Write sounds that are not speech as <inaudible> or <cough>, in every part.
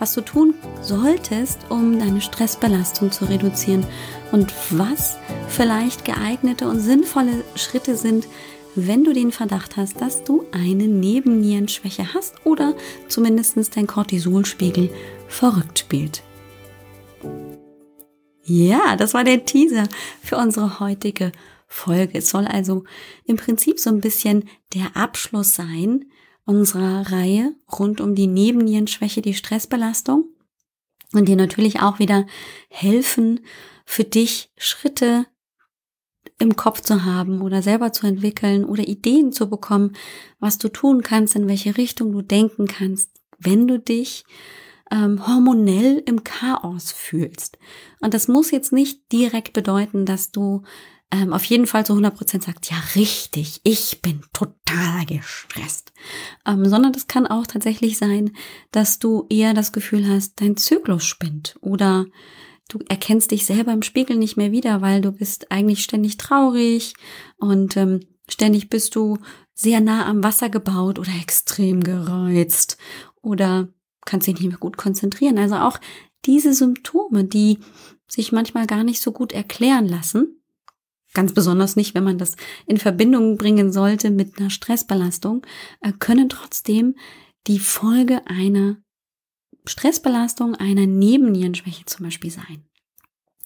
was du tun solltest, um deine Stressbelastung zu reduzieren und was vielleicht geeignete und sinnvolle Schritte sind, wenn du den Verdacht hast, dass du eine Nebennierenschwäche hast oder zumindest dein Cortisolspiegel verrückt spielt. Ja, das war der Teaser für unsere heutige Folge. Es soll also im Prinzip so ein bisschen der Abschluss sein unserer Reihe rund um die Nebennierenschwäche, die Stressbelastung und dir natürlich auch wieder helfen, für dich Schritte im Kopf zu haben oder selber zu entwickeln oder Ideen zu bekommen, was du tun kannst, in welche Richtung du denken kannst, wenn du dich ähm, hormonell im Chaos fühlst. Und das muss jetzt nicht direkt bedeuten, dass du ähm, auf jeden Fall zu 100 Prozent sagt, ja richtig, ich bin total gestresst. Ähm, sondern das kann auch tatsächlich sein, dass du eher das Gefühl hast, dein Zyklus spinnt oder du erkennst dich selber im Spiegel nicht mehr wieder, weil du bist eigentlich ständig traurig und ähm, ständig bist du sehr nah am Wasser gebaut oder extrem gereizt oder kannst dich nicht mehr gut konzentrieren. Also auch diese Symptome, die sich manchmal gar nicht so gut erklären lassen, ganz besonders nicht, wenn man das in Verbindung bringen sollte mit einer Stressbelastung, äh, können trotzdem die Folge einer Stressbelastung, einer Nebennierenschwäche zum Beispiel sein.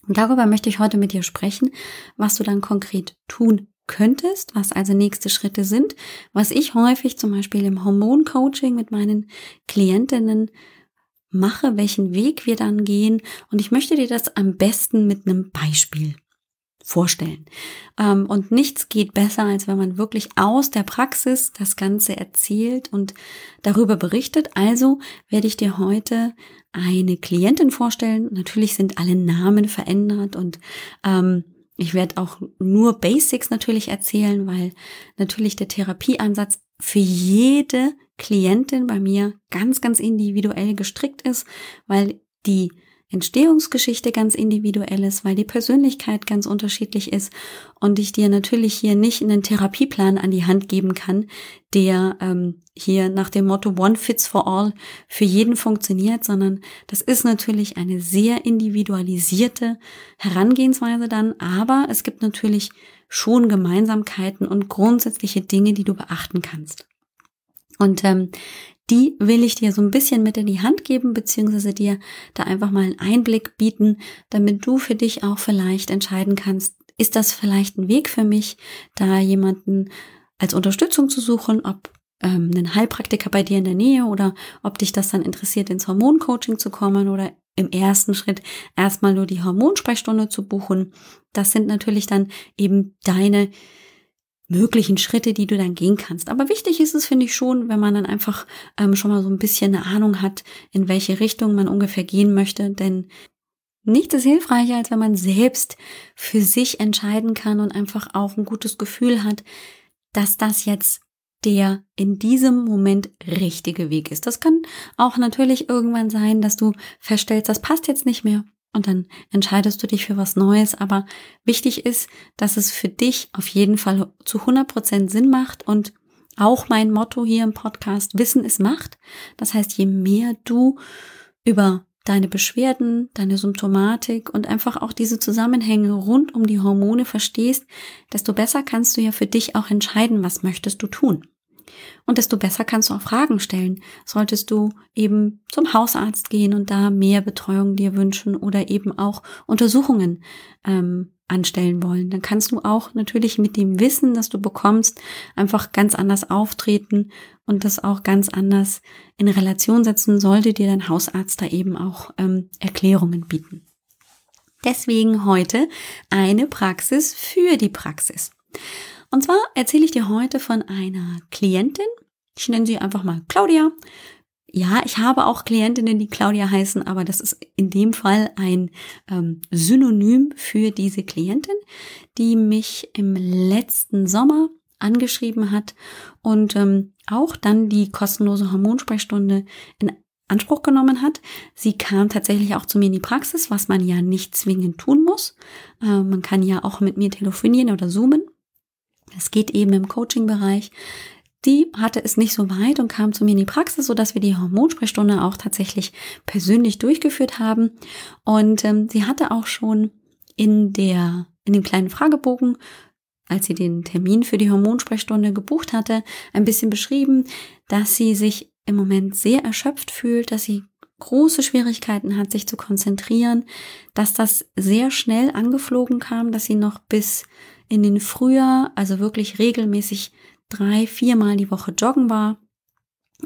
Und darüber möchte ich heute mit dir sprechen, was du dann konkret tun könntest, was also nächste Schritte sind, was ich häufig zum Beispiel im Hormoncoaching mit meinen Klientinnen mache, welchen Weg wir dann gehen. Und ich möchte dir das am besten mit einem Beispiel vorstellen. Ähm, und nichts geht besser, als wenn man wirklich aus der Praxis das Ganze erzählt und darüber berichtet. Also werde ich dir heute eine Klientin vorstellen. Natürlich sind alle Namen verändert und ähm, ich werde auch nur Basics natürlich erzählen, weil natürlich der Therapieansatz für jede Klientin bei mir ganz, ganz individuell gestrickt ist, weil die Entstehungsgeschichte ganz individuell ist, weil die Persönlichkeit ganz unterschiedlich ist und ich dir natürlich hier nicht einen Therapieplan an die Hand geben kann, der ähm, hier nach dem Motto One Fits for All für jeden funktioniert, sondern das ist natürlich eine sehr individualisierte Herangehensweise dann, aber es gibt natürlich schon Gemeinsamkeiten und grundsätzliche Dinge, die du beachten kannst. Und ähm, die will ich dir so ein bisschen mit in die Hand geben, beziehungsweise dir da einfach mal einen Einblick bieten, damit du für dich auch vielleicht entscheiden kannst, ist das vielleicht ein Weg für mich, da jemanden als Unterstützung zu suchen, ob ähm, einen Heilpraktiker bei dir in der Nähe oder ob dich das dann interessiert, ins Hormoncoaching zu kommen oder im ersten Schritt erstmal nur die Hormonsprechstunde zu buchen. Das sind natürlich dann eben deine möglichen Schritte, die du dann gehen kannst. Aber wichtig ist es, finde ich schon, wenn man dann einfach ähm, schon mal so ein bisschen eine Ahnung hat, in welche Richtung man ungefähr gehen möchte. Denn nichts ist hilfreicher, als wenn man selbst für sich entscheiden kann und einfach auch ein gutes Gefühl hat, dass das jetzt der in diesem Moment richtige Weg ist. Das kann auch natürlich irgendwann sein, dass du feststellst, das passt jetzt nicht mehr und dann entscheidest du dich für was Neues. Aber wichtig ist, dass es für dich auf jeden Fall zu 100 Prozent Sinn macht und auch mein Motto hier im Podcast, Wissen ist Macht. Das heißt, je mehr du über deine Beschwerden, deine Symptomatik und einfach auch diese Zusammenhänge rund um die Hormone verstehst, desto besser kannst du ja für dich auch entscheiden, was möchtest du tun. Und desto besser kannst du auch Fragen stellen. Solltest du eben zum Hausarzt gehen und da mehr Betreuung dir wünschen oder eben auch Untersuchungen ähm, anstellen wollen, dann kannst du auch natürlich mit dem Wissen, das du bekommst, einfach ganz anders auftreten und das auch ganz anders in Relation setzen, sollte dir dein Hausarzt da eben auch ähm, Erklärungen bieten. Deswegen heute eine Praxis für die Praxis. Und zwar erzähle ich dir heute von einer Klientin. Ich nenne sie einfach mal Claudia. ja, ich habe auch Klientinnen, die Claudia heißen, aber das ist in dem Fall ein ähm, Synonym für diese Klientin, die mich im letzten Sommer angeschrieben hat und ähm, auch dann die kostenlose Hormonsprechstunde in Anspruch genommen hat. Sie kam tatsächlich auch zu mir in die Praxis, was man ja nicht zwingend tun muss. Äh, man kann ja auch mit mir telefonieren oder zoomen. Es geht eben im Coaching-Bereich die hatte es nicht so weit und kam zu mir in die Praxis, so dass wir die Hormonsprechstunde auch tatsächlich persönlich durchgeführt haben. Und ähm, sie hatte auch schon in der in dem kleinen Fragebogen, als sie den Termin für die Hormonsprechstunde gebucht hatte, ein bisschen beschrieben, dass sie sich im Moment sehr erschöpft fühlt, dass sie große Schwierigkeiten hat, sich zu konzentrieren, dass das sehr schnell angeflogen kam, dass sie noch bis in den Frühjahr, also wirklich regelmäßig drei, viermal die Woche joggen war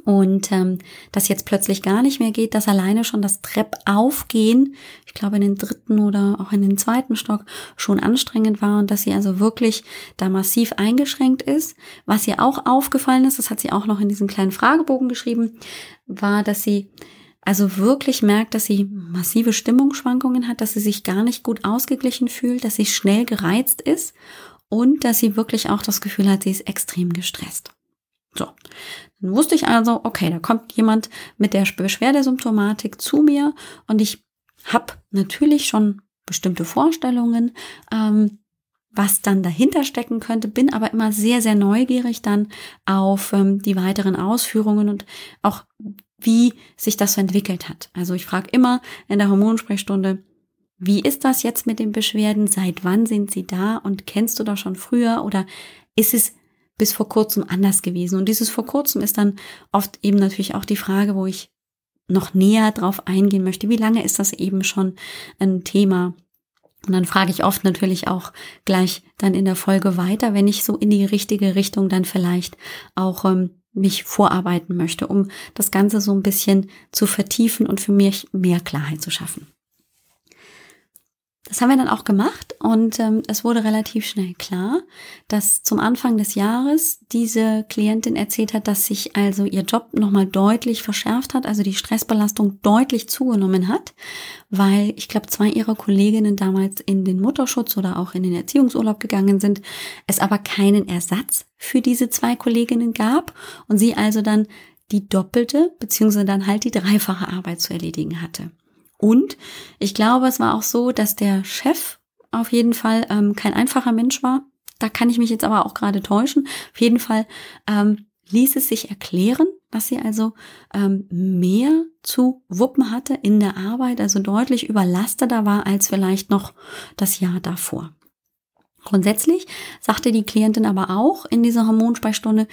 und ähm, das jetzt plötzlich gar nicht mehr geht, dass alleine schon das Treppaufgehen, ich glaube in den dritten oder auch in den zweiten Stock schon anstrengend war und dass sie also wirklich da massiv eingeschränkt ist. Was ihr auch aufgefallen ist, das hat sie auch noch in diesem kleinen Fragebogen geschrieben, war, dass sie also wirklich merkt, dass sie massive Stimmungsschwankungen hat, dass sie sich gar nicht gut ausgeglichen fühlt, dass sie schnell gereizt ist und dass sie wirklich auch das Gefühl hat, sie ist extrem gestresst. So, dann wusste ich also, okay, da kommt jemand mit der Beschwerdesymptomatik zu mir und ich habe natürlich schon bestimmte Vorstellungen, ähm, was dann dahinter stecken könnte, bin aber immer sehr, sehr neugierig dann auf ähm, die weiteren Ausführungen und auch wie sich das so entwickelt hat. Also ich frage immer in der Hormonsprechstunde, wie ist das jetzt mit den Beschwerden? Seit wann sind sie da? Und kennst du das schon früher? Oder ist es bis vor kurzem anders gewesen? Und dieses vor kurzem ist dann oft eben natürlich auch die Frage, wo ich noch näher drauf eingehen möchte. Wie lange ist das eben schon ein Thema? Und dann frage ich oft natürlich auch gleich dann in der Folge weiter, wenn ich so in die richtige Richtung dann vielleicht auch ähm, mich vorarbeiten möchte, um das Ganze so ein bisschen zu vertiefen und für mich mehr Klarheit zu schaffen. Das haben wir dann auch gemacht und ähm, es wurde relativ schnell klar, dass zum Anfang des Jahres diese Klientin erzählt hat, dass sich also ihr Job nochmal deutlich verschärft hat, also die Stressbelastung deutlich zugenommen hat, weil ich glaube, zwei ihrer Kolleginnen damals in den Mutterschutz oder auch in den Erziehungsurlaub gegangen sind, es aber keinen Ersatz für diese zwei Kolleginnen gab und sie also dann die doppelte beziehungsweise dann halt die dreifache Arbeit zu erledigen hatte. Und ich glaube, es war auch so, dass der Chef auf jeden Fall ähm, kein einfacher Mensch war. Da kann ich mich jetzt aber auch gerade täuschen. Auf jeden Fall ähm, ließ es sich erklären, dass sie also ähm, mehr zu wuppen hatte in der Arbeit, also deutlich überlasteter war als vielleicht noch das Jahr davor. Grundsätzlich sagte die Klientin aber auch in dieser Hormonsprechstunde,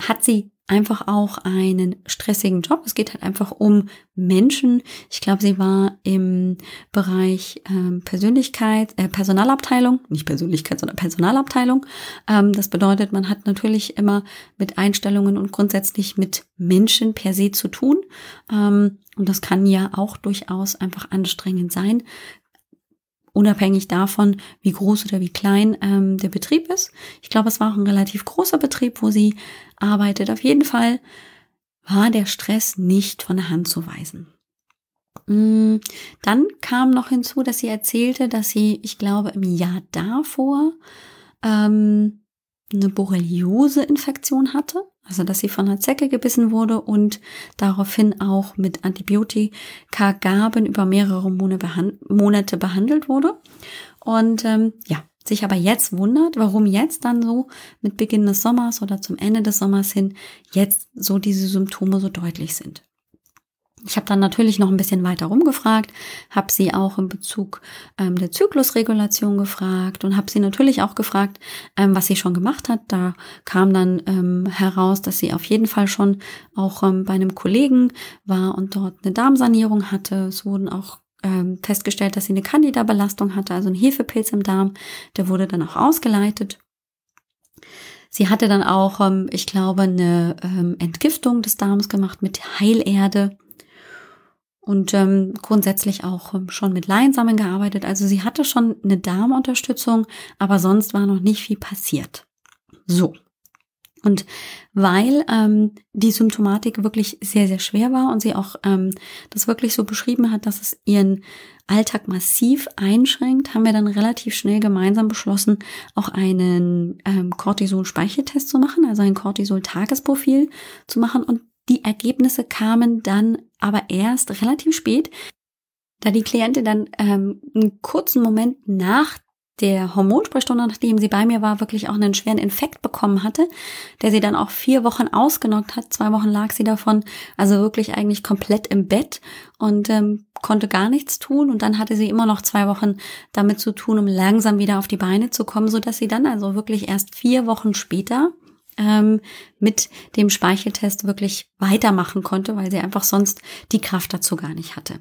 hat sie einfach auch einen stressigen Job. Es geht halt einfach um Menschen. Ich glaube, sie war im Bereich ähm, Persönlichkeit, äh, Personalabteilung, nicht Persönlichkeit, sondern Personalabteilung. Ähm, das bedeutet, man hat natürlich immer mit Einstellungen und grundsätzlich mit Menschen per se zu tun. Ähm, und das kann ja auch durchaus einfach anstrengend sein unabhängig davon, wie groß oder wie klein ähm, der Betrieb ist. Ich glaube, es war auch ein relativ großer Betrieb, wo sie arbeitet. Auf jeden Fall war der Stress nicht von der Hand zu weisen. Mm, dann kam noch hinzu, dass sie erzählte, dass sie, ich glaube, im Jahr davor ähm, eine Borreliose-Infektion hatte, also dass sie von einer Zecke gebissen wurde und daraufhin auch mit Antibiotika-Gaben über mehrere Monate behandelt wurde. Und ähm, ja, sich aber jetzt wundert, warum jetzt dann so mit Beginn des Sommers oder zum Ende des Sommers hin jetzt so diese Symptome so deutlich sind. Ich habe dann natürlich noch ein bisschen weiter rumgefragt, habe sie auch in Bezug ähm, der Zyklusregulation gefragt und habe sie natürlich auch gefragt, ähm, was sie schon gemacht hat. Da kam dann ähm, heraus, dass sie auf jeden Fall schon auch ähm, bei einem Kollegen war und dort eine Darmsanierung hatte. Es wurden auch ähm, festgestellt, dass sie eine Candida-Belastung hatte, also ein Hefepilz im Darm. Der wurde dann auch ausgeleitet. Sie hatte dann auch, ähm, ich glaube, eine ähm, Entgiftung des Darms gemacht mit Heilerde und ähm, grundsätzlich auch ähm, schon mit Leinsamen gearbeitet. Also sie hatte schon eine Darmunterstützung, aber sonst war noch nicht viel passiert. So. Und weil ähm, die Symptomatik wirklich sehr, sehr schwer war und sie auch ähm, das wirklich so beschrieben hat, dass es ihren Alltag massiv einschränkt, haben wir dann relativ schnell gemeinsam beschlossen, auch einen ähm, Cortisol-Speicheltest zu machen, also ein Cortisol-Tagesprofil zu machen. Und die Ergebnisse kamen dann aber erst relativ spät, da die Klientin dann ähm, einen kurzen Moment nach der Hormonsprechstunde, nachdem sie bei mir war, wirklich auch einen schweren Infekt bekommen hatte, der sie dann auch vier Wochen ausgenockt hat. Zwei Wochen lag sie davon, also wirklich eigentlich komplett im Bett und ähm, konnte gar nichts tun. Und dann hatte sie immer noch zwei Wochen damit zu tun, um langsam wieder auf die Beine zu kommen, so dass sie dann also wirklich erst vier Wochen später ähm, mit dem Speicheltest wirklich weitermachen konnte, weil sie einfach sonst die Kraft dazu gar nicht hatte.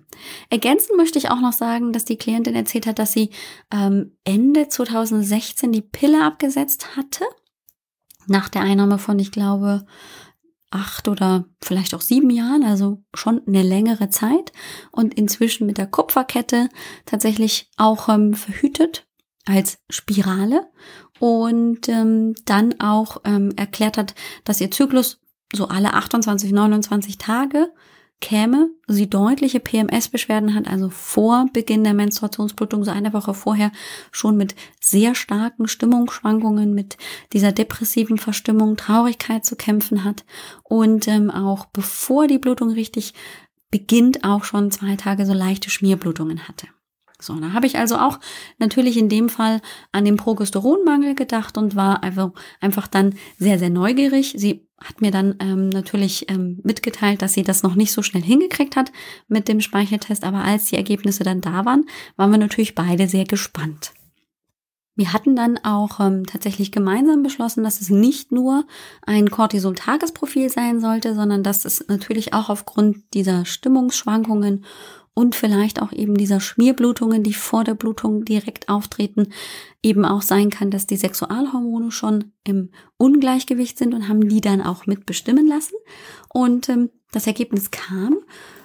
Ergänzend möchte ich auch noch sagen, dass die Klientin erzählt hat, dass sie ähm, Ende 2016 die Pille abgesetzt hatte. Nach der Einnahme von, ich glaube, acht oder vielleicht auch sieben Jahren, also schon eine längere Zeit und inzwischen mit der Kupferkette tatsächlich auch ähm, verhütet als Spirale und ähm, dann auch ähm, erklärt hat, dass ihr Zyklus so alle 28, 29 Tage käme, sie deutliche PMS-Beschwerden hat, also vor Beginn der Menstruationsblutung, so eine Woche vorher, schon mit sehr starken Stimmungsschwankungen, mit dieser depressiven Verstimmung, Traurigkeit zu kämpfen hat und ähm, auch bevor die Blutung richtig beginnt, auch schon zwei Tage so leichte Schmierblutungen hatte. So, da habe ich also auch natürlich in dem Fall an den Progesteronmangel gedacht und war einfach, einfach dann sehr, sehr neugierig. Sie hat mir dann ähm, natürlich ähm, mitgeteilt, dass sie das noch nicht so schnell hingekriegt hat mit dem Speicheltest, aber als die Ergebnisse dann da waren, waren wir natürlich beide sehr gespannt. Wir hatten dann auch ähm, tatsächlich gemeinsam beschlossen, dass es nicht nur ein Cortisol-Tagesprofil sein sollte, sondern dass es natürlich auch aufgrund dieser Stimmungsschwankungen und vielleicht auch eben dieser Schmierblutungen, die vor der Blutung direkt auftreten, eben auch sein kann, dass die Sexualhormone schon im Ungleichgewicht sind und haben die dann auch mitbestimmen lassen. Und ähm, das Ergebnis kam.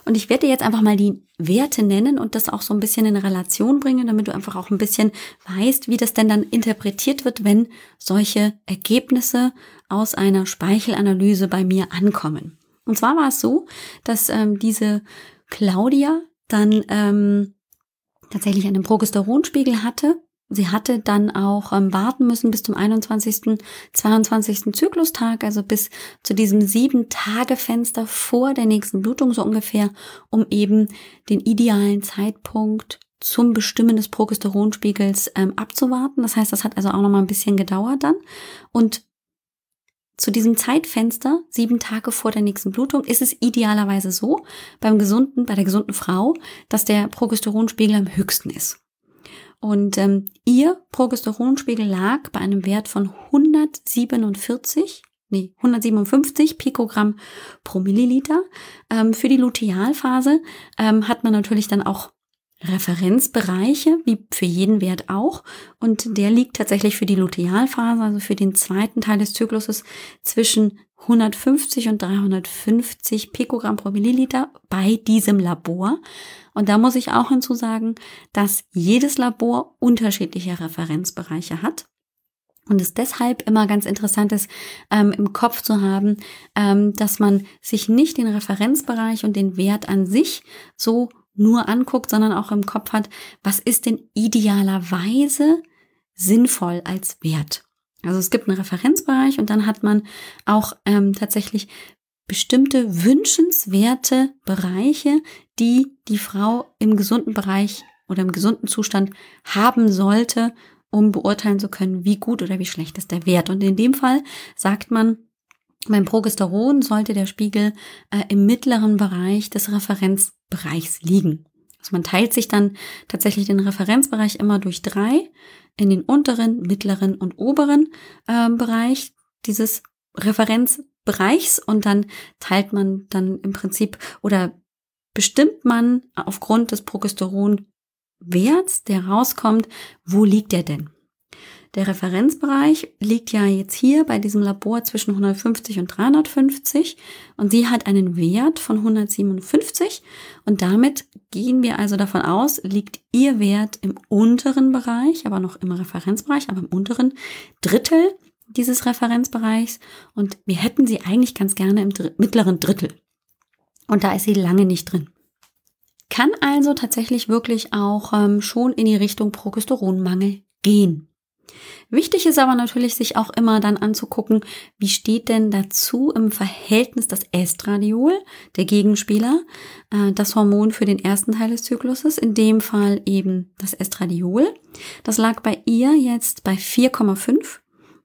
Und ich werde jetzt einfach mal die Werte nennen und das auch so ein bisschen in Relation bringen, damit du einfach auch ein bisschen weißt, wie das denn dann interpretiert wird, wenn solche Ergebnisse aus einer Speichelanalyse bei mir ankommen. Und zwar war es so, dass ähm, diese Claudia dann ähm, tatsächlich einen Progesteronspiegel hatte. Sie hatte dann auch ähm, warten müssen bis zum 21., 22. Zyklustag, also bis zu diesem sieben Tage Fenster vor der nächsten Blutung so ungefähr, um eben den idealen Zeitpunkt zum Bestimmen des Progesteronspiegels ähm, abzuwarten. Das heißt, das hat also auch noch mal ein bisschen gedauert dann. Und zu diesem Zeitfenster, sieben Tage vor der nächsten Blutung, ist es idealerweise so, beim gesunden, bei der gesunden Frau, dass der Progesteronspiegel am höchsten ist. Und ähm, ihr Progesteronspiegel lag bei einem Wert von 147, nee, 157 Pikogramm pro Milliliter. Ähm, für die Lutealphase ähm, hat man natürlich dann auch Referenzbereiche, wie für jeden Wert auch. Und der liegt tatsächlich für die Lutealphase, also für den zweiten Teil des Zykluses, zwischen 150 und 350 Pikogramm pro Milliliter bei diesem Labor. Und da muss ich auch hinzusagen, dass jedes Labor unterschiedliche Referenzbereiche hat. Und es deshalb immer ganz interessant ist, ähm, im Kopf zu haben, ähm, dass man sich nicht den Referenzbereich und den Wert an sich so nur anguckt, sondern auch im Kopf hat, was ist denn idealerweise sinnvoll als Wert. Also es gibt einen Referenzbereich und dann hat man auch ähm, tatsächlich bestimmte wünschenswerte Bereiche, die die Frau im gesunden Bereich oder im gesunden Zustand haben sollte, um beurteilen zu können, wie gut oder wie schlecht ist der Wert. Und in dem Fall sagt man, beim Progesteron sollte der Spiegel äh, im mittleren Bereich des Referenzbereichs liegen. Also man teilt sich dann tatsächlich den Referenzbereich immer durch drei in den unteren, mittleren und oberen äh, Bereich dieses Referenzbereichs und dann teilt man dann im Prinzip oder bestimmt man aufgrund des Progesteronwerts, der rauskommt, wo liegt der denn? Der Referenzbereich liegt ja jetzt hier bei diesem Labor zwischen 150 und 350 und sie hat einen Wert von 157 und damit gehen wir also davon aus, liegt ihr Wert im unteren Bereich, aber noch im Referenzbereich, aber im unteren Drittel dieses Referenzbereichs und wir hätten sie eigentlich ganz gerne im dr mittleren Drittel. Und da ist sie lange nicht drin. Kann also tatsächlich wirklich auch ähm, schon in die Richtung Progesteronmangel gehen. Wichtig ist aber natürlich, sich auch immer dann anzugucken, wie steht denn dazu im Verhältnis das Estradiol, der Gegenspieler, äh, das Hormon für den ersten Teil des Zykluses, in dem Fall eben das Estradiol. Das lag bei ihr jetzt bei 4,5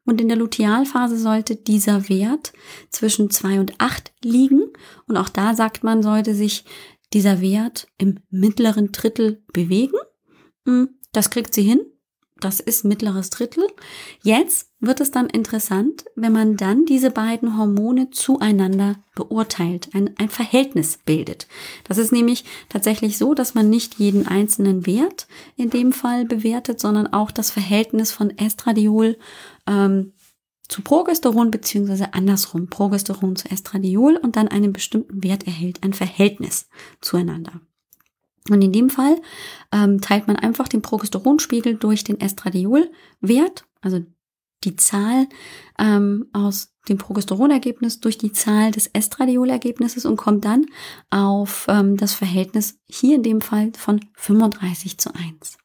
und in der Lutealphase sollte dieser Wert zwischen 2 und 8 liegen und auch da sagt man, sollte sich dieser Wert im mittleren Drittel bewegen. Hm, das kriegt sie hin. Das ist mittleres Drittel. Jetzt wird es dann interessant, wenn man dann diese beiden Hormone zueinander beurteilt, ein, ein Verhältnis bildet. Das ist nämlich tatsächlich so, dass man nicht jeden einzelnen Wert in dem Fall bewertet, sondern auch das Verhältnis von Estradiol ähm, zu Progesteron beziehungsweise andersrum Progesteron zu Estradiol und dann einen bestimmten Wert erhält, ein Verhältnis zueinander. Und in dem Fall ähm, teilt man einfach den Progesteronspiegel durch den Estradiolwert, also die Zahl ähm, aus dem Progesteronergebnis durch die Zahl des Estradiolergebnisses und kommt dann auf ähm, das Verhältnis hier in dem Fall von 35 zu 1.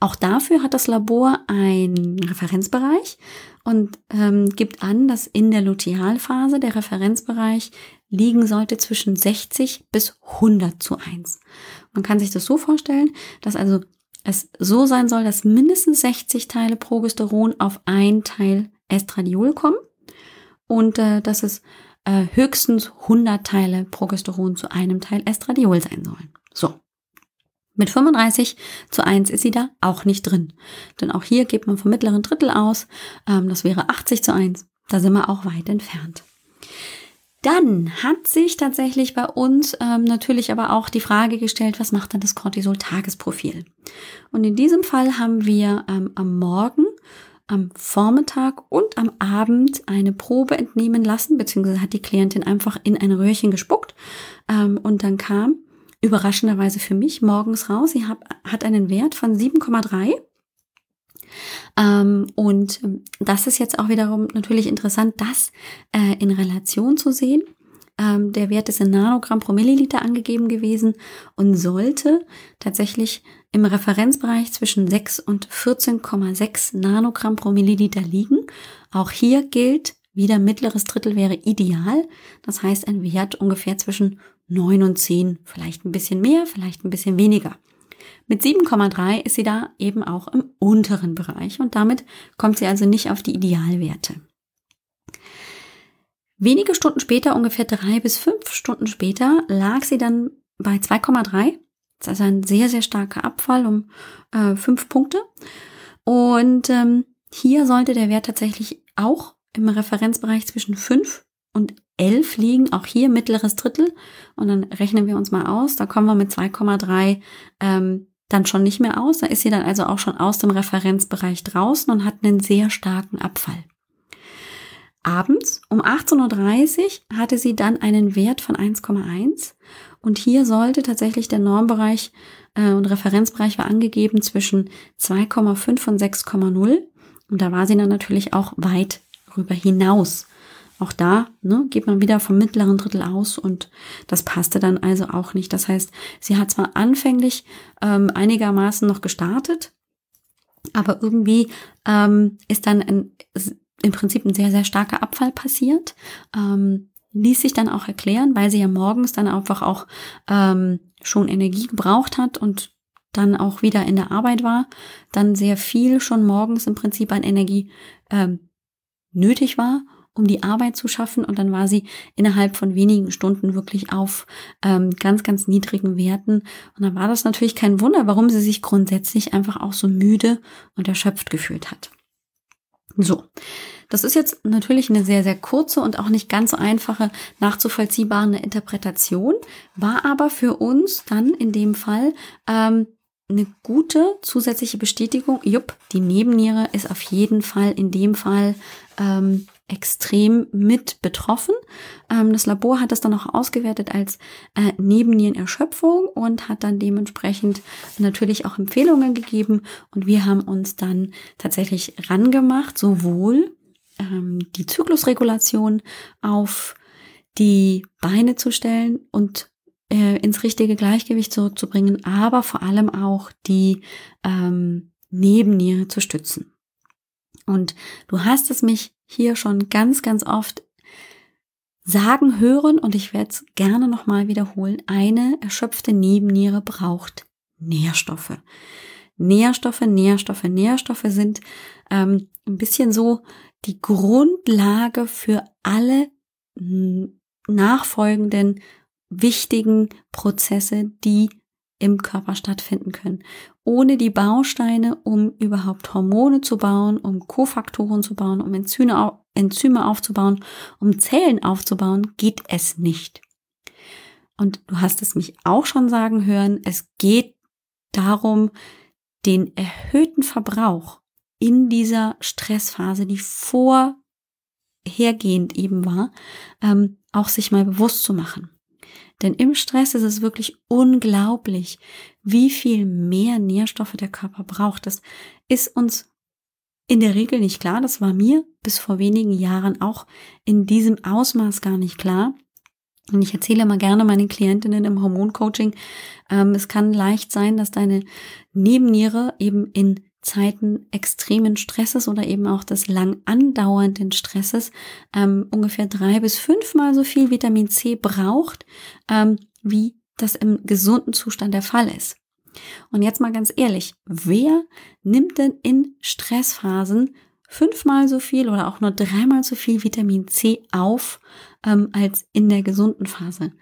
Auch dafür hat das Labor einen Referenzbereich und ähm, gibt an, dass in der Lutealphase der Referenzbereich liegen sollte zwischen 60 bis 100 zu 1. Man kann sich das so vorstellen, dass also es so sein soll, dass mindestens 60 Teile Progesteron auf ein Teil Estradiol kommen und äh, dass es äh, höchstens 100 Teile Progesteron zu einem Teil Estradiol sein sollen. So. Mit 35 zu 1 ist sie da auch nicht drin. Denn auch hier geht man vom mittleren Drittel aus. Ähm, das wäre 80 zu 1. Da sind wir auch weit entfernt. Dann hat sich tatsächlich bei uns ähm, natürlich aber auch die Frage gestellt, was macht dann das Cortisol-Tagesprofil? Und in diesem Fall haben wir ähm, am Morgen, am Vormittag und am Abend eine Probe entnehmen lassen, beziehungsweise hat die Klientin einfach in ein Röhrchen gespuckt ähm, und dann kam überraschenderweise für mich morgens raus, sie hat, hat einen Wert von 7,3 ähm, und das ist jetzt auch wiederum natürlich interessant, das äh, in Relation zu sehen. Ähm, der Wert ist in Nanogramm pro Milliliter angegeben gewesen und sollte tatsächlich im Referenzbereich zwischen 6 und 14,6 Nanogramm pro Milliliter liegen. Auch hier gilt, wieder mittleres Drittel wäre ideal. Das heißt, ein Wert ungefähr zwischen 9 und 10, vielleicht ein bisschen mehr, vielleicht ein bisschen weniger. Mit 7,3 ist sie da eben auch im unteren Bereich und damit kommt sie also nicht auf die Idealwerte. Wenige Stunden später, ungefähr drei bis fünf Stunden später, lag sie dann bei 2,3. Das ist ein sehr, sehr starker Abfall um äh, fünf Punkte. Und ähm, hier sollte der Wert tatsächlich auch im Referenzbereich zwischen 5 und 11 liegen, auch hier mittleres Drittel. Und dann rechnen wir uns mal aus, da kommen wir mit 2,3 ähm, dann schon nicht mehr aus. Da ist sie dann also auch schon aus dem Referenzbereich draußen und hat einen sehr starken Abfall. Abends um 18.30 Uhr hatte sie dann einen Wert von 1,1 und hier sollte tatsächlich der Normbereich äh, und Referenzbereich war angegeben zwischen 2,5 und 6,0 und da war sie dann natürlich auch weit darüber hinaus. Auch da ne, geht man wieder vom mittleren Drittel aus und das passte dann also auch nicht. Das heißt, sie hat zwar anfänglich ähm, einigermaßen noch gestartet, aber irgendwie ähm, ist dann ein, im Prinzip ein sehr, sehr starker Abfall passiert. Ähm, ließ sich dann auch erklären, weil sie ja morgens dann einfach auch ähm, schon Energie gebraucht hat und dann auch wieder in der Arbeit war, dann sehr viel schon morgens im Prinzip an Energie ähm, nötig war, um die Arbeit zu schaffen. Und dann war sie innerhalb von wenigen Stunden wirklich auf ähm, ganz, ganz niedrigen Werten. Und dann war das natürlich kein Wunder, warum sie sich grundsätzlich einfach auch so müde und erschöpft gefühlt hat. So, das ist jetzt natürlich eine sehr, sehr kurze und auch nicht ganz so einfache, nachzuvollziehbare Interpretation, war aber für uns dann in dem Fall ähm, eine gute zusätzliche Bestätigung. Jupp, die Nebenniere ist auf jeden Fall in dem Fall ähm, extrem mit betroffen. Ähm, das Labor hat das dann auch ausgewertet als äh, Nebennierenerschöpfung und hat dann dementsprechend natürlich auch Empfehlungen gegeben. Und wir haben uns dann tatsächlich rangemacht, sowohl ähm, die Zyklusregulation auf die Beine zu stellen und äh, ins richtige Gleichgewicht zurückzubringen, aber vor allem auch die ähm, Nebenniere zu stützen. Und du hast es mich hier schon ganz, ganz oft sagen hören und ich werde es gerne nochmal wiederholen. Eine erschöpfte Nebenniere braucht Nährstoffe. Nährstoffe, Nährstoffe, Nährstoffe sind ähm, ein bisschen so die Grundlage für alle nachfolgenden wichtigen Prozesse, die im Körper stattfinden können. Ohne die Bausteine, um überhaupt Hormone zu bauen, um Kofaktoren zu bauen, um Enzyme, aufzubauen, um Zellen aufzubauen, geht es nicht. Und du hast es mich auch schon sagen hören, es geht darum, den erhöhten Verbrauch in dieser Stressphase, die vorhergehend eben war, ähm, auch sich mal bewusst zu machen. Denn im Stress ist es wirklich unglaublich, wie viel mehr Nährstoffe der Körper braucht. Das ist uns in der Regel nicht klar. Das war mir bis vor wenigen Jahren auch in diesem Ausmaß gar nicht klar. Und ich erzähle mal gerne meinen Klientinnen im Hormoncoaching, ähm, es kann leicht sein, dass deine Nebenniere eben in Zeiten extremen Stresses oder eben auch des lang andauernden Stresses ähm, ungefähr drei bis fünfmal so viel Vitamin C braucht, ähm, wie das im gesunden Zustand der Fall ist. Und jetzt mal ganz ehrlich, wer nimmt denn in Stressphasen fünfmal so viel oder auch nur dreimal so viel Vitamin C auf ähm, als in der gesunden Phase?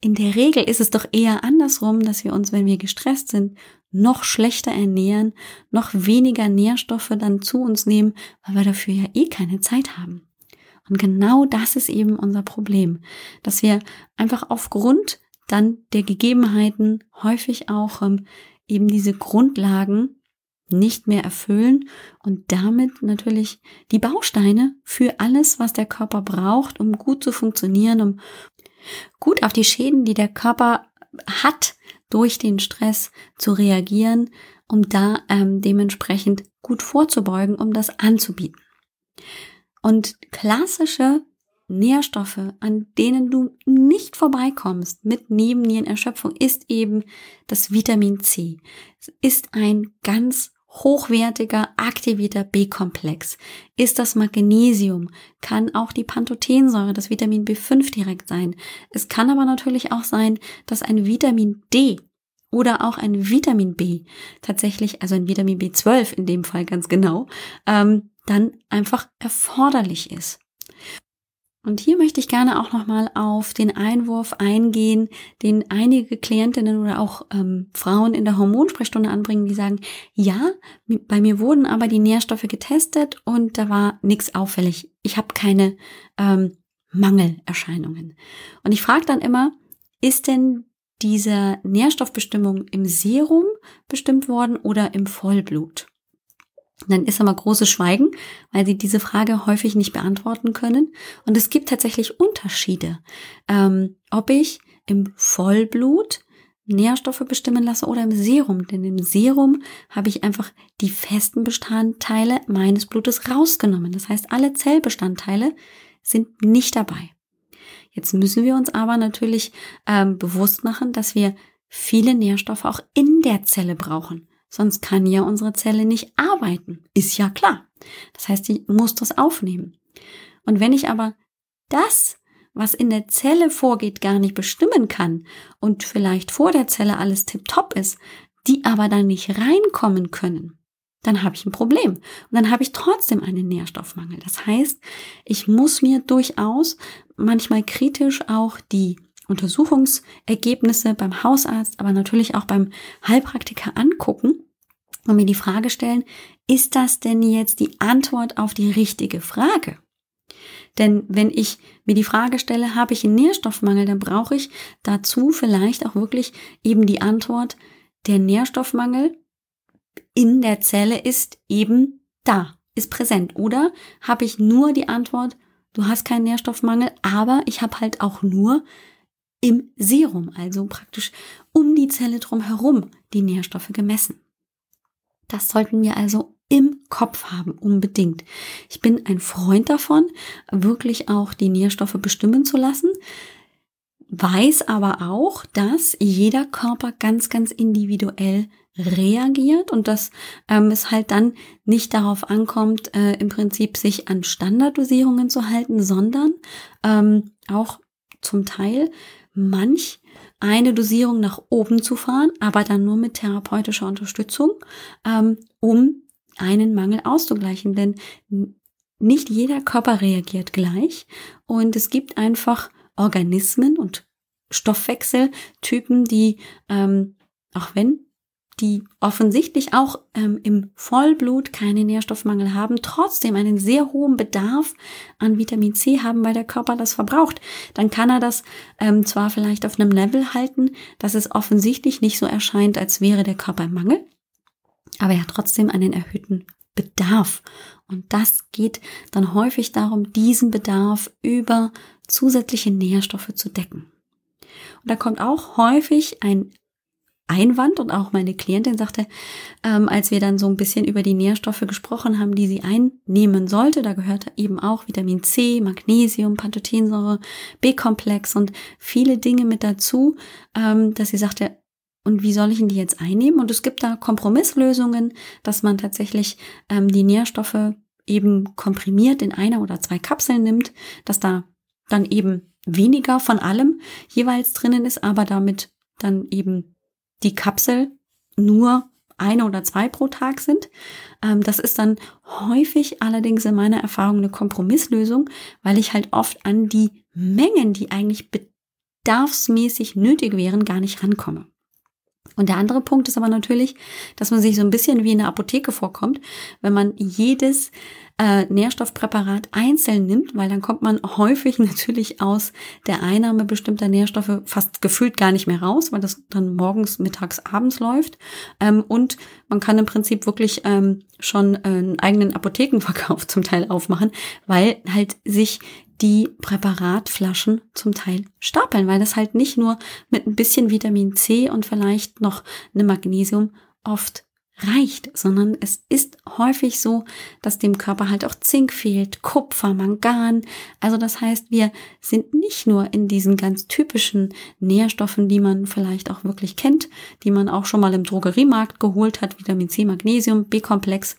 In der Regel ist es doch eher andersrum, dass wir uns, wenn wir gestresst sind, noch schlechter ernähren, noch weniger Nährstoffe dann zu uns nehmen, weil wir dafür ja eh keine Zeit haben. Und genau das ist eben unser Problem, dass wir einfach aufgrund dann der Gegebenheiten häufig auch ähm, eben diese Grundlagen nicht mehr erfüllen und damit natürlich die Bausteine für alles, was der Körper braucht, um gut zu funktionieren, um gut auf die Schäden, die der Körper hat, durch den Stress zu reagieren, um da ähm, dementsprechend gut vorzubeugen, um das anzubieten. Und klassische Nährstoffe, an denen du nicht vorbeikommst mit Nebennierenerschöpfung, ist eben das Vitamin C. Es ist ein ganz hochwertiger aktivierter B-Komplex. Ist das Magnesium, kann auch die Pantothensäure, das Vitamin B5 direkt sein. Es kann aber natürlich auch sein, dass ein Vitamin D oder auch ein Vitamin B tatsächlich, also ein Vitamin B12 in dem Fall ganz genau, ähm, dann einfach erforderlich ist. Und hier möchte ich gerne auch nochmal auf den Einwurf eingehen, den einige Klientinnen oder auch ähm, Frauen in der Hormonsprechstunde anbringen, die sagen, ja, bei mir wurden aber die Nährstoffe getestet und da war nichts auffällig. Ich habe keine ähm, Mangelerscheinungen. Und ich frage dann immer, ist denn diese Nährstoffbestimmung im Serum bestimmt worden oder im Vollblut? Dann ist aber großes Schweigen, weil sie diese Frage häufig nicht beantworten können. Und es gibt tatsächlich Unterschiede, ähm, ob ich im Vollblut Nährstoffe bestimmen lasse oder im Serum. Denn im Serum habe ich einfach die festen Bestandteile meines Blutes rausgenommen. Das heißt, alle Zellbestandteile sind nicht dabei. Jetzt müssen wir uns aber natürlich ähm, bewusst machen, dass wir viele Nährstoffe auch in der Zelle brauchen. Sonst kann ja unsere Zelle nicht arbeiten. Ist ja klar. Das heißt, die muss das aufnehmen. Und wenn ich aber das, was in der Zelle vorgeht, gar nicht bestimmen kann und vielleicht vor der Zelle alles tiptop ist, die aber dann nicht reinkommen können, dann habe ich ein Problem. Und dann habe ich trotzdem einen Nährstoffmangel. Das heißt, ich muss mir durchaus manchmal kritisch auch die Untersuchungsergebnisse beim Hausarzt, aber natürlich auch beim Heilpraktiker angucken und mir die Frage stellen, ist das denn jetzt die Antwort auf die richtige Frage? Denn wenn ich mir die Frage stelle, habe ich einen Nährstoffmangel, dann brauche ich dazu vielleicht auch wirklich eben die Antwort, der Nährstoffmangel in der Zelle ist eben da, ist präsent. Oder habe ich nur die Antwort, du hast keinen Nährstoffmangel, aber ich habe halt auch nur im Serum, also praktisch um die Zelle drumherum, die Nährstoffe gemessen. Das sollten wir also im Kopf haben, unbedingt. Ich bin ein Freund davon, wirklich auch die Nährstoffe bestimmen zu lassen, weiß aber auch, dass jeder Körper ganz, ganz individuell reagiert und dass ähm, es halt dann nicht darauf ankommt, äh, im Prinzip sich an Standarddosierungen zu halten, sondern ähm, auch zum Teil manch eine Dosierung nach oben zu fahren, aber dann nur mit therapeutischer Unterstützung, ähm, um einen Mangel auszugleichen. Denn nicht jeder Körper reagiert gleich und es gibt einfach Organismen und Stoffwechseltypen, die, ähm, auch wenn die offensichtlich auch ähm, im Vollblut keine Nährstoffmangel haben, trotzdem einen sehr hohen Bedarf an Vitamin C haben, weil der Körper das verbraucht, dann kann er das ähm, zwar vielleicht auf einem Level halten, dass es offensichtlich nicht so erscheint, als wäre der Körper im Mangel, aber er hat trotzdem einen erhöhten Bedarf. Und das geht dann häufig darum, diesen Bedarf über zusätzliche Nährstoffe zu decken. Und da kommt auch häufig ein Einwand und auch meine Klientin sagte, ähm, als wir dann so ein bisschen über die Nährstoffe gesprochen haben, die sie einnehmen sollte, da gehörte eben auch Vitamin C, Magnesium, Pantothensäure, B-Komplex und viele Dinge mit dazu, ähm, dass sie sagte, und wie soll ich denn die jetzt einnehmen? Und es gibt da Kompromisslösungen, dass man tatsächlich ähm, die Nährstoffe eben komprimiert in einer oder zwei Kapseln nimmt, dass da dann eben weniger von allem jeweils drinnen ist, aber damit dann eben die Kapsel nur eine oder zwei pro Tag sind. Ähm, das ist dann häufig allerdings in meiner Erfahrung eine Kompromisslösung, weil ich halt oft an die Mengen, die eigentlich bedarfsmäßig nötig wären, gar nicht rankomme. Und der andere Punkt ist aber natürlich, dass man sich so ein bisschen wie in der Apotheke vorkommt, wenn man jedes äh, Nährstoffpräparat einzeln nimmt, weil dann kommt man häufig <laughs> natürlich aus der Einnahme bestimmter Nährstoffe fast gefühlt gar nicht mehr raus, weil das dann morgens, mittags, abends läuft. Ähm, und man kann im Prinzip wirklich ähm, schon äh, einen eigenen Apothekenverkauf <laughs> zum Teil aufmachen, weil halt sich die Präparatflaschen zum Teil stapeln, weil das halt nicht nur mit ein bisschen Vitamin C und vielleicht noch einem Magnesium oft reicht, sondern es ist häufig so, dass dem Körper halt auch Zink fehlt, Kupfer, Mangan. Also das heißt, wir sind nicht nur in diesen ganz typischen Nährstoffen, die man vielleicht auch wirklich kennt, die man auch schon mal im Drogeriemarkt geholt hat, Vitamin C, Magnesium, B-Komplex,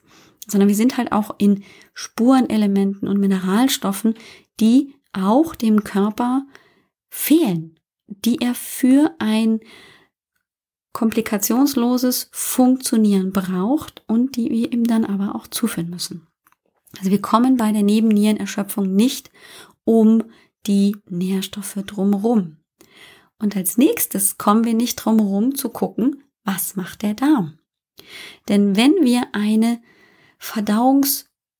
sondern wir sind halt auch in Spurenelementen und Mineralstoffen, die auch dem Körper fehlen, die er für ein komplikationsloses Funktionieren braucht und die wir ihm dann aber auch zuführen müssen. Also wir kommen bei der Nebennierenerschöpfung nicht um die Nährstoffe drumherum. Und als nächstes kommen wir nicht drumherum zu gucken, was macht der Darm? Denn wenn wir eine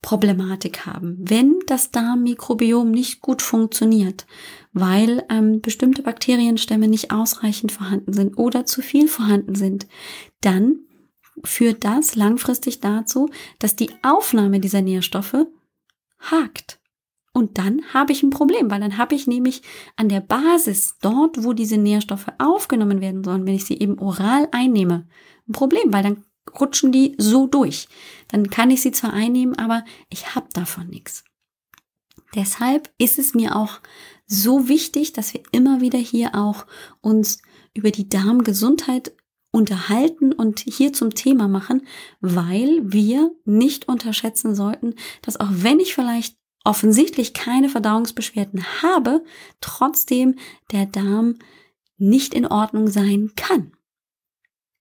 Verdauungsproblematik haben, wenn das Darmmikrobiom nicht gut funktioniert, weil ähm, bestimmte Bakterienstämme nicht ausreichend vorhanden sind oder zu viel vorhanden sind, dann führt das langfristig dazu, dass die Aufnahme dieser Nährstoffe hakt. Und dann habe ich ein Problem, weil dann habe ich nämlich an der Basis, dort, wo diese Nährstoffe aufgenommen werden sollen, wenn ich sie eben oral einnehme, ein Problem, weil dann rutschen die so durch. Dann kann ich sie zwar einnehmen, aber ich habe davon nichts. Deshalb ist es mir auch so wichtig, dass wir immer wieder hier auch uns über die Darmgesundheit unterhalten und hier zum Thema machen, weil wir nicht unterschätzen sollten, dass auch wenn ich vielleicht offensichtlich keine Verdauungsbeschwerden habe, trotzdem der Darm nicht in Ordnung sein kann.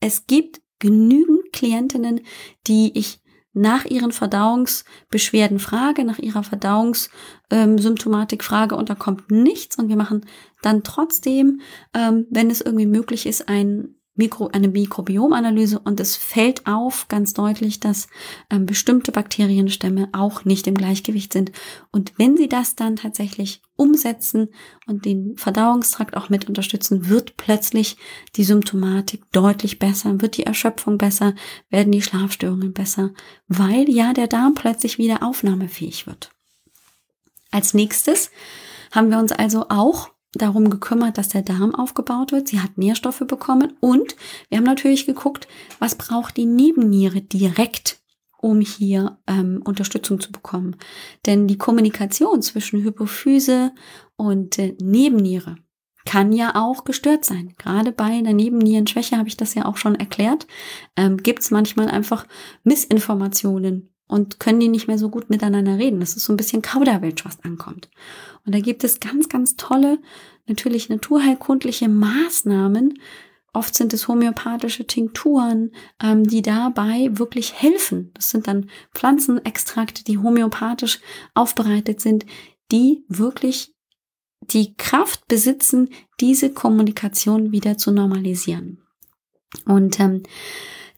Es gibt genügend Klientinnen, die ich nach ihren Verdauungsbeschwerden frage, nach ihrer Verdauungssymptomatik ähm, frage und da kommt nichts und wir machen dann trotzdem, ähm, wenn es irgendwie möglich ist, ein Mikro, eine Mikrobiomanalyse und es fällt auf ganz deutlich, dass ähm, bestimmte Bakterienstämme auch nicht im Gleichgewicht sind. Und wenn sie das dann tatsächlich umsetzen und den Verdauungstrakt auch mit unterstützen, wird plötzlich die Symptomatik deutlich besser, wird die Erschöpfung besser, werden die Schlafstörungen besser, weil ja der Darm plötzlich wieder aufnahmefähig wird. Als nächstes haben wir uns also auch darum gekümmert, dass der Darm aufgebaut wird. Sie hat Nährstoffe bekommen und wir haben natürlich geguckt, was braucht die Nebenniere direkt, um hier ähm, Unterstützung zu bekommen. Denn die Kommunikation zwischen Hypophyse und äh, Nebenniere kann ja auch gestört sein. Gerade bei einer Nebennierenschwäche habe ich das ja auch schon erklärt, ähm, gibt es manchmal einfach Missinformationen und können die nicht mehr so gut miteinander reden. Das ist so ein bisschen Kauderwelsch, was ankommt. Und da gibt es ganz, ganz tolle, natürlich naturheilkundliche Maßnahmen. Oft sind es homöopathische Tinkturen, ähm, die dabei wirklich helfen. Das sind dann Pflanzenextrakte, die homöopathisch aufbereitet sind, die wirklich die Kraft besitzen, diese Kommunikation wieder zu normalisieren. Und ähm,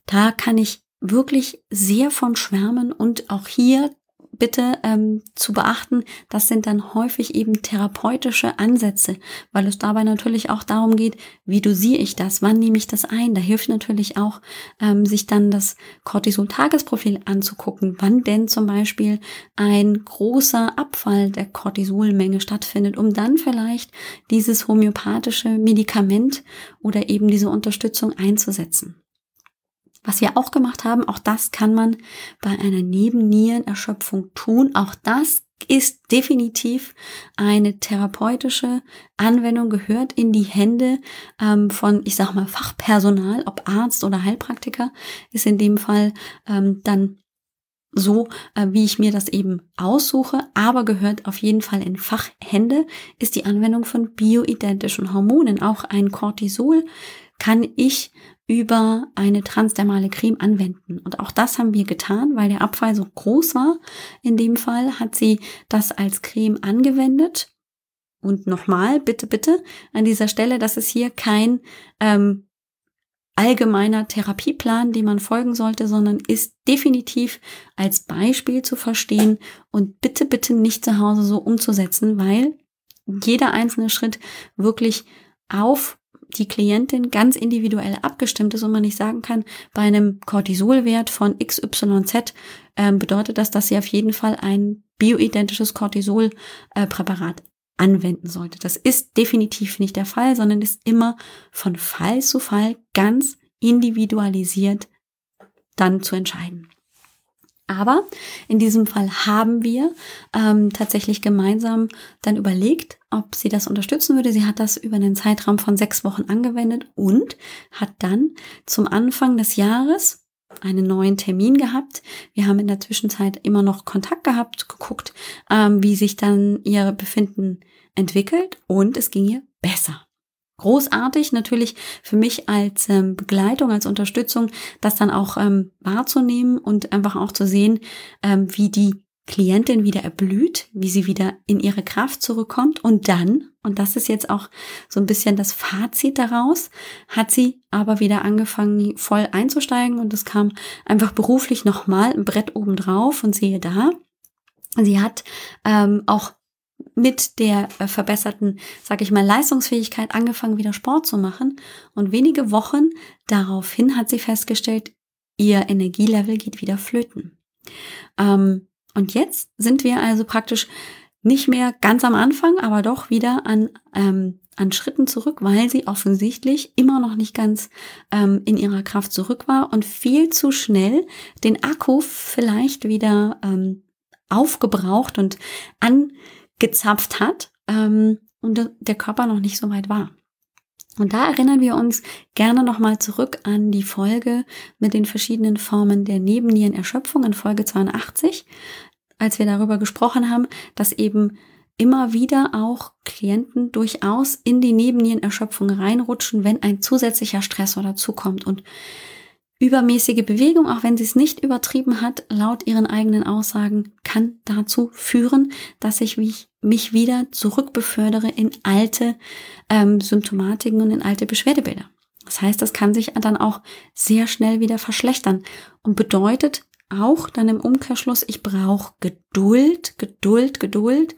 da kann ich wirklich sehr von schwärmen und auch hier bitte ähm, zu beachten, das sind dann häufig eben therapeutische Ansätze, weil es dabei natürlich auch darum geht, wie dosiere ich das, wann nehme ich das ein. Da hilft natürlich auch, ähm, sich dann das Cortisol-Tagesprofil anzugucken, wann denn zum Beispiel ein großer Abfall der Cortisolmenge stattfindet, um dann vielleicht dieses homöopathische Medikament oder eben diese Unterstützung einzusetzen. Was wir auch gemacht haben, auch das kann man bei einer Nebennierenerschöpfung tun. Auch das ist definitiv eine therapeutische Anwendung, gehört in die Hände ähm, von, ich sag mal, Fachpersonal, ob Arzt oder Heilpraktiker, ist in dem Fall ähm, dann so, äh, wie ich mir das eben aussuche, aber gehört auf jeden Fall in Fachhände, ist die Anwendung von bioidentischen Hormonen. Auch ein Cortisol kann ich über eine transdermale Creme anwenden. Und auch das haben wir getan, weil der Abfall so groß war. In dem Fall hat sie das als Creme angewendet. Und nochmal, bitte, bitte, an dieser Stelle, das ist hier kein ähm, allgemeiner Therapieplan, dem man folgen sollte, sondern ist definitiv als Beispiel zu verstehen und bitte, bitte nicht zu Hause so umzusetzen, weil jeder einzelne Schritt wirklich auf die Klientin ganz individuell abgestimmt ist und man nicht sagen kann, bei einem Cortisolwert von XYZ äh, bedeutet das, dass sie auf jeden Fall ein bioidentisches Cortisolpräparat äh, anwenden sollte. Das ist definitiv nicht der Fall, sondern ist immer von Fall zu Fall ganz individualisiert dann zu entscheiden. Aber in diesem Fall haben wir ähm, tatsächlich gemeinsam dann überlegt, ob sie das unterstützen würde. Sie hat das über einen Zeitraum von sechs Wochen angewendet und hat dann zum Anfang des Jahres einen neuen Termin gehabt. Wir haben in der Zwischenzeit immer noch Kontakt gehabt, geguckt, ähm, wie sich dann ihr Befinden entwickelt und es ging ihr besser großartig, natürlich für mich als ähm, Begleitung, als Unterstützung, das dann auch ähm, wahrzunehmen und einfach auch zu sehen, ähm, wie die Klientin wieder erblüht, wie sie wieder in ihre Kraft zurückkommt. Und dann, und das ist jetzt auch so ein bisschen das Fazit daraus, hat sie aber wieder angefangen voll einzusteigen und es kam einfach beruflich nochmal ein Brett oben drauf und sehe da, sie hat ähm, auch mit der äh, verbesserten, sag ich mal, Leistungsfähigkeit angefangen, wieder Sport zu machen. Und wenige Wochen daraufhin hat sie festgestellt, ihr Energielevel geht wieder flöten. Ähm, und jetzt sind wir also praktisch nicht mehr ganz am Anfang, aber doch wieder an, ähm, an Schritten zurück, weil sie offensichtlich immer noch nicht ganz ähm, in ihrer Kraft zurück war und viel zu schnell den Akku vielleicht wieder ähm, aufgebraucht und an gezapft hat ähm, und der Körper noch nicht so weit war. Und da erinnern wir uns gerne nochmal zurück an die Folge mit den verschiedenen Formen der Nebennierenerschöpfung in Folge 82, als wir darüber gesprochen haben, dass eben immer wieder auch Klienten durchaus in die Nebennierenerschöpfung reinrutschen, wenn ein zusätzlicher Stressor dazukommt. Und Übermäßige Bewegung, auch wenn sie es nicht übertrieben hat, laut ihren eigenen Aussagen, kann dazu führen, dass ich mich wieder zurückbefördere in alte ähm, Symptomatiken und in alte Beschwerdebilder. Das heißt, das kann sich dann auch sehr schnell wieder verschlechtern und bedeutet auch dann im Umkehrschluss, ich brauche Geduld, Geduld, Geduld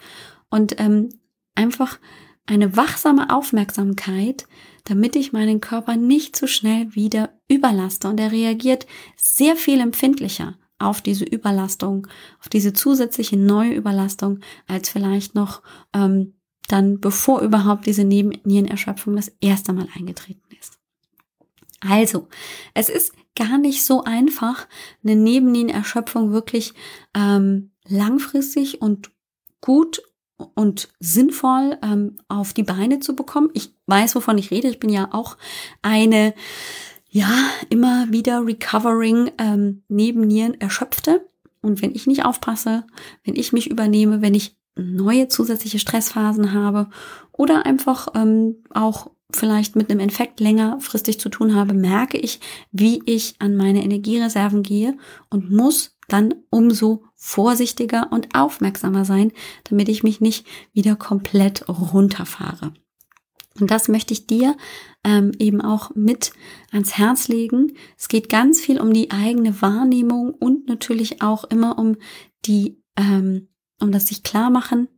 und ähm, einfach eine wachsame Aufmerksamkeit, damit ich meinen Körper nicht so schnell wieder überlaste. Und er reagiert sehr viel empfindlicher auf diese Überlastung, auf diese zusätzliche neue Überlastung, als vielleicht noch ähm, dann bevor überhaupt diese Nebennierenerschöpfung das erste Mal eingetreten ist. Also, es ist gar nicht so einfach, eine Nebennierenerschöpfung wirklich ähm, langfristig und gut und sinnvoll ähm, auf die Beine zu bekommen. Ich weiß, wovon ich rede. Ich bin ja auch eine, ja, immer wieder recovering ähm, Nebennieren erschöpfte. Und wenn ich nicht aufpasse, wenn ich mich übernehme, wenn ich neue zusätzliche Stressphasen habe oder einfach ähm, auch vielleicht mit einem Infekt längerfristig zu tun habe, merke ich, wie ich an meine Energiereserven gehe und muss dann umso vorsichtiger und aufmerksamer sein, damit ich mich nicht wieder komplett runterfahre. Und das möchte ich dir ähm, eben auch mit ans Herz legen. Es geht ganz viel um die eigene Wahrnehmung und natürlich auch immer um die, ähm, um das sich klar machen,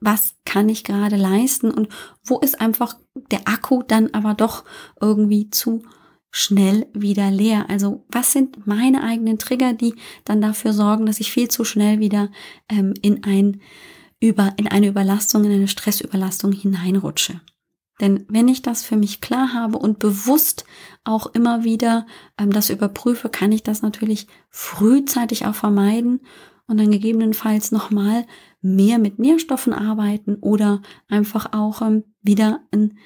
was kann ich gerade leisten und wo ist einfach der Akku dann aber doch irgendwie zu schnell wieder leer. Also was sind meine eigenen Trigger, die dann dafür sorgen, dass ich viel zu schnell wieder ähm, in ein über in eine Überlastung, in eine Stressüberlastung hineinrutsche. Denn wenn ich das für mich klar habe und bewusst auch immer wieder ähm, das überprüfe, kann ich das natürlich frühzeitig auch vermeiden und dann gegebenenfalls nochmal mehr mit Nährstoffen arbeiten oder einfach auch ähm, wieder einen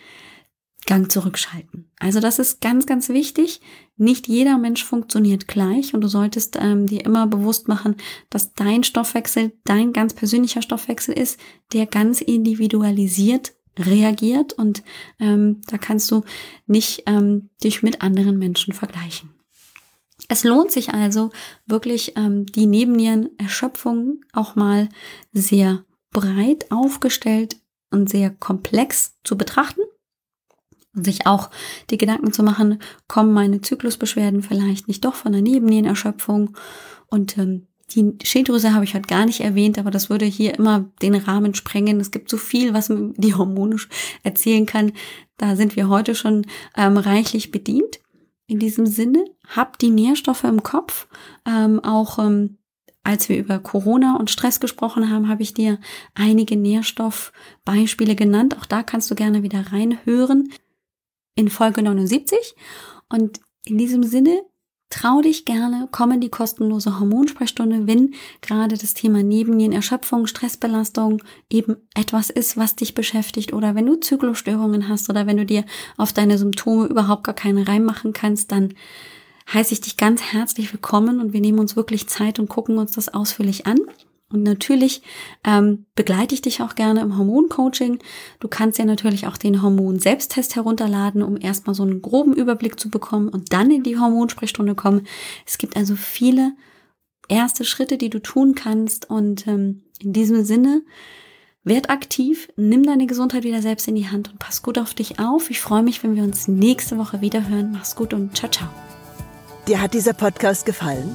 Gang zurückschalten. Also das ist ganz, ganz wichtig. Nicht jeder Mensch funktioniert gleich und du solltest ähm, dir immer bewusst machen, dass dein Stoffwechsel dein ganz persönlicher Stoffwechsel ist, der ganz individualisiert reagiert und ähm, da kannst du nicht ähm, dich mit anderen Menschen vergleichen. Es lohnt sich also wirklich ähm, die Nebennierenerschöpfung auch mal sehr breit aufgestellt und sehr komplex zu betrachten und sich auch die Gedanken zu machen, kommen meine Zyklusbeschwerden vielleicht nicht doch von der Nebennierenerschöpfung und ähm, die Schilddrüse habe ich heute gar nicht erwähnt, aber das würde hier immer den Rahmen sprengen. Es gibt so viel, was <laughs> die Hormone erzählen kann. Da sind wir heute schon ähm, reichlich bedient. In diesem Sinne, habt die Nährstoffe im Kopf. Ähm, auch ähm, als wir über Corona und Stress gesprochen haben, habe ich dir einige Nährstoffbeispiele genannt. Auch da kannst du gerne wieder reinhören in Folge 79. Und in diesem Sinne, Trau dich gerne, komm in die kostenlose Hormonsprechstunde, wenn gerade das Thema Nebennierenerschöpfung, Stressbelastung eben etwas ist, was dich beschäftigt oder wenn du Zyklusstörungen hast oder wenn du dir auf deine Symptome überhaupt gar keine reinmachen kannst, dann heiße ich dich ganz herzlich willkommen und wir nehmen uns wirklich Zeit und gucken uns das ausführlich an. Und natürlich ähm, begleite ich dich auch gerne im Hormoncoaching. Du kannst ja natürlich auch den Hormon-Selbsttest herunterladen, um erstmal so einen groben Überblick zu bekommen und dann in die Hormonsprechstunde kommen. Es gibt also viele erste Schritte, die du tun kannst. Und ähm, in diesem Sinne, werd aktiv, nimm deine Gesundheit wieder selbst in die Hand und pass gut auf dich auf. Ich freue mich, wenn wir uns nächste Woche wieder hören. Mach's gut und ciao, ciao. Dir hat dieser Podcast gefallen?